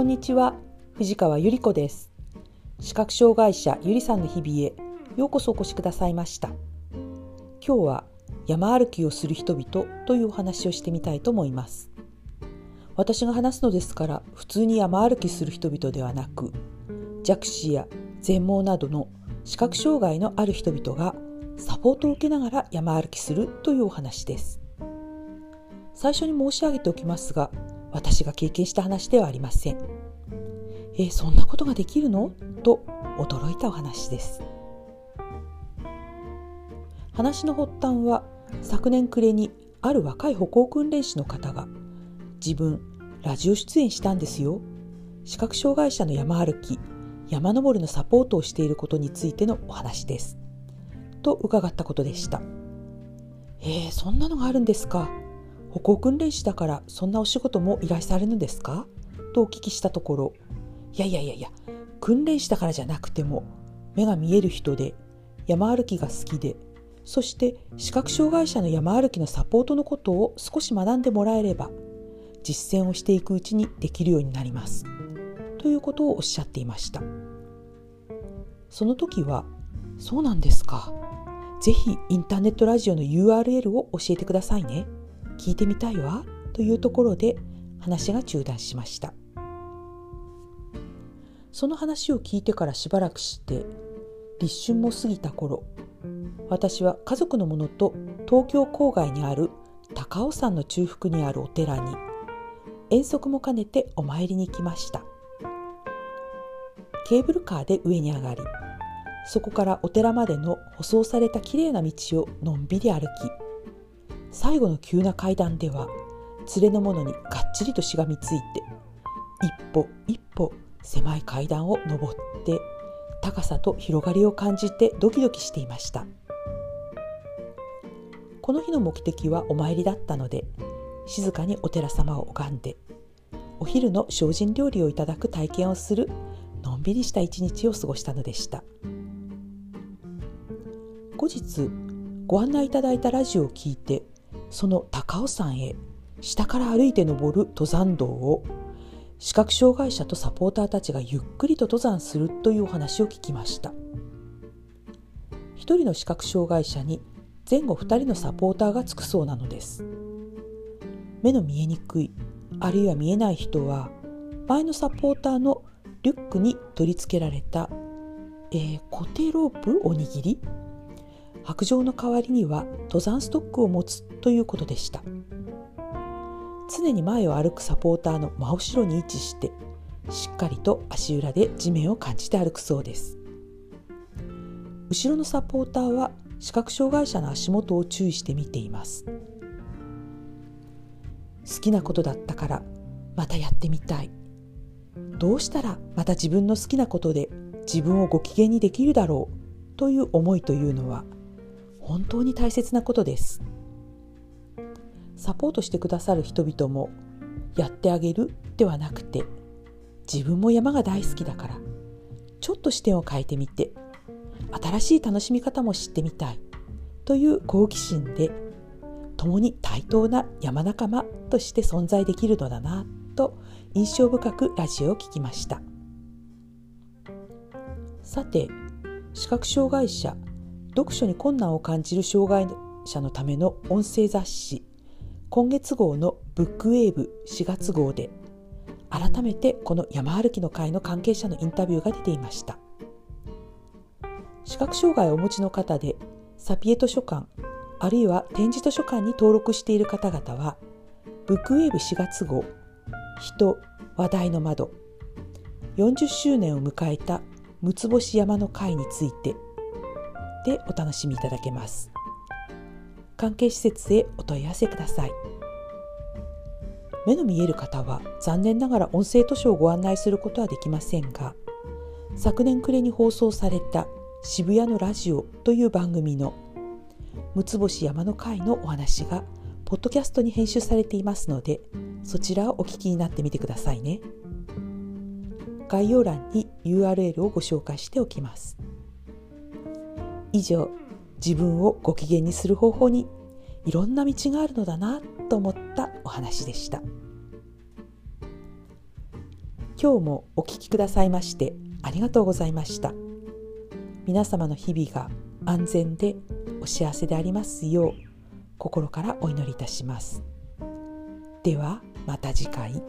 こんにちは藤川ゆり子です。視覚障害者ゆりさんの日々へようこそお越しくださいました。今日は山歩きをする人々というお話をしてみたいと思います。私が話すのですから普通に山歩きする人々ではなく弱視や全盲などの視覚障害のある人々がサポートを受けながら山歩きするというお話です。最初に申し上げておきますが私が経験した話ではありません。えそんなことができるの？と驚いたお話です。話の発端は昨年暮れにある若い歩行訓練士の方が自分ラジオ出演したんですよ。視覚障害者の山歩き山登りのサポートをしていることについてのお話です。と伺ったことでした。えー、そんなのがあるんですか？歩行訓練士だからそんなお仕事も依頼されるのですか？とお聞きしたところいやいやいやいや訓練士だからじゃなくても目が見える人で山歩きが好きでそして視覚障害者の山歩きのサポートのことを少し学んでもらえれば実践をしていくうちにできるようになります。ということをおっしゃっていました。その時はそうなんですか。ぜひインターネットラジオの URL を教えてくださいね。聞いてみたいわというところで話が中断しました。その話を聞いてからしばらくして立春も過ぎた頃私は家族の者と東京郊外にある高尾山の中腹にあるお寺に遠足も兼ねてお参りに来ました。ケーブルカーで上に上がりそこからお寺までの舗装されたきれいな道をのんびり歩き最後の急な階段では連れの者にがっちりとしがみついて一歩一歩狭い階段を上って高さと広がりを感じてドキドキしていました。この日の目的はお参りだったので静かにお寺様を拝んでお昼の精進料理をいただく体験をするのんびりした一日を過ごしたのでした。後日ご案内いただいたラジオを聞いてその高尾山へ下から歩いて登る登山道を視覚障害者とサポーターたちがゆっくりと登山するというお話を聞きました。一人の視覚障害者に前後二人のサポーターがつくそうなのです。目の見えにくいあるいは見えない人は前のサポーターのリュックに取り付けられた、えー、固定ロープおにぎり白状の代わりには登山ストックを持つということでした。常に前を歩くサポーターの真後ろに位置してしっかりと足裏で地面を感じて歩くそうです。後ろのサポーターは視覚障害者の足元を注意して見ています。好きなことだったからまたやってみたい。どうしたらまた自分の好きなことで自分をご機嫌にできるだろうという思いというのは本当に大切なことです。サポートしてくださる人々もやってあげるではなくて自分も山が大好きだからちょっと視点を変えてみて新しい楽しみ方も知ってみたいという好奇心で共に対等な山仲間として存在できるのだなと印象深くラジオを聴きました。さて視覚障害者読書に困難を感じる障害者のための音声雑誌今月号のブックウェーブ4月号で改めてこの山歩きの会の関係者のインタビューが出ていました。視覚障害をお持ちの方でサピエ図書館あるいは展示図書館に登録している方々はブックウェーブ4月号人話題の窓40周年を迎えた六つ星山の会についてでお楽しみいただけます。関係施設へお問い合わせください。目の見える方は残念ながら音声図書をご案内することはできませんが昨年暮れに放送された渋谷のラジオという番組の六つ星山の会のお話がポッドキャストに編集されていますのでそちらをお聞きになってみてくださいね。概要欄に URL をご紹介しておきます。以上自分をご機嫌にする方法にいろんな道があるのだなと思ったお話でした。今日もお聴きくださいましてありがとうございました。皆様の日々が安全でお幸せでありますよう心からお祈りいたします。ではまた次回。